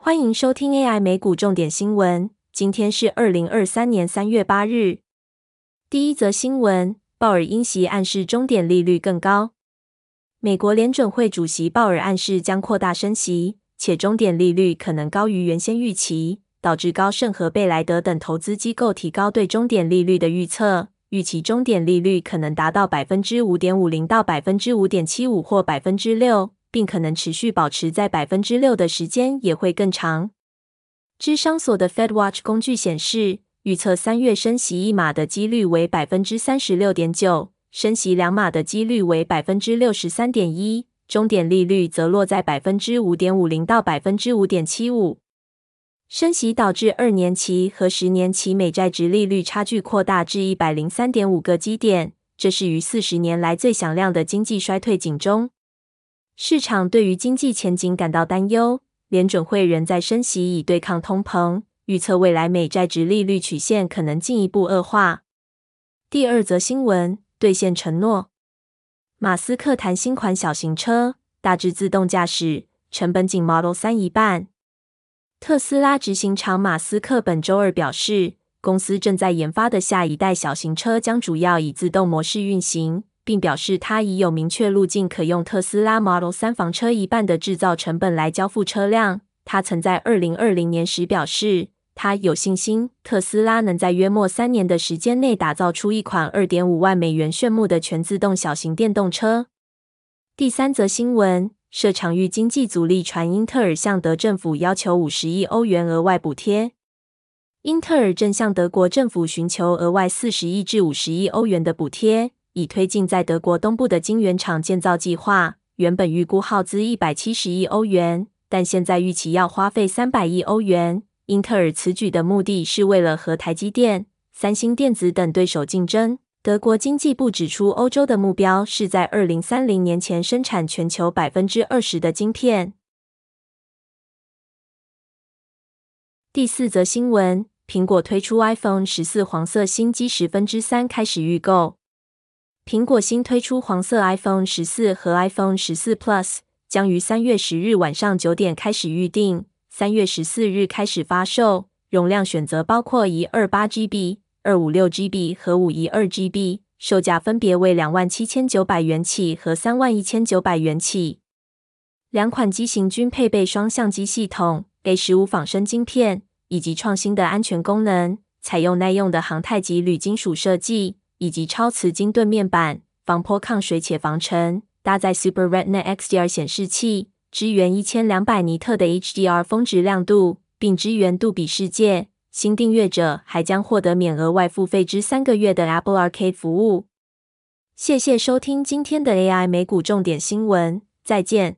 欢迎收听 AI 美股重点新闻。今天是二零二三年三月八日。第一则新闻：鲍尔因袭暗示终点利率更高。美国联准会主席鲍尔暗示将扩大升息，且终点利率可能高于原先预期，导致高盛和贝莱德等投资机构提高对终点利率的预测。预期终点利率可能达到百分之五点五零到百分之五点七五或百分之六，并可能持续保持在百分之六的时间也会更长。智商所的 FedWatch 工具显示，预测三月升息一码的几率为百分之三十六点九，升息两码的几率为百分之六十三点一，终点利率则落在百分之五点五零到百分之五点七五。升息导致二年期和十年期美债值利率差距扩大至一百零三点五个基点，这是于四十年来最响亮的经济衰退警钟。市场对于经济前景感到担忧，联准会仍在升息以对抗通膨，预测未来美债值利率曲线可能进一步恶化。第二则新闻：兑现承诺，马斯克谈新款小型车，大致自动驾驶，成本仅 Model 三一半。特斯拉执行长马斯克本周二表示，公司正在研发的下一代小型车将主要以自动模式运行，并表示他已有明确路径可用特斯拉 Model 三房车一半的制造成本来交付车辆。他曾在二零二零年时表示，他有信心特斯拉能在约莫三年的时间内打造出一款二点五万美元炫目的全自动小型电动车。第三则新闻。设场域经济阻力传，英特尔向德政府要求五十亿欧元额外补贴。英特尔正向德国政府寻求额外四十亿至五十亿欧元的补贴，以推进在德国东部的晶圆厂建造计划。原本预估耗资一百七十亿欧元，但现在预期要花费三百亿欧元。英特尔此举的目的是为了和台积电、三星电子等对手竞争。德国经济部指出，欧洲的目标是在二零三零年前生产全球百分之二十的晶片。第四则新闻：苹果推出 iPhone 十四黄色新机十分之三开始预购。苹果新推出黄色 iPhone 十四和 iPhone 十四 Plus，将于三月十日晚上九点开始预定，三月十四日开始发售。容量选择包括一二八 GB。二五六 GB 和五一二 GB，售价分别为两万七千九百元起和三万一千九百元起。两款机型均配备双相机系统、A 十五仿生晶片以及创新的安全功能，采用耐用的航太级铝金属设计以及超瓷晶盾面板，防泼抗水且防尘。搭载 Super Retina XDR 显示器，支援一千两百尼特的 HDR 峰值亮度，并支援杜比世界。新订阅者还将获得免额外付费之三个月的 Apple Arcade 服务。谢谢收听今天的 AI 美股重点新闻，再见。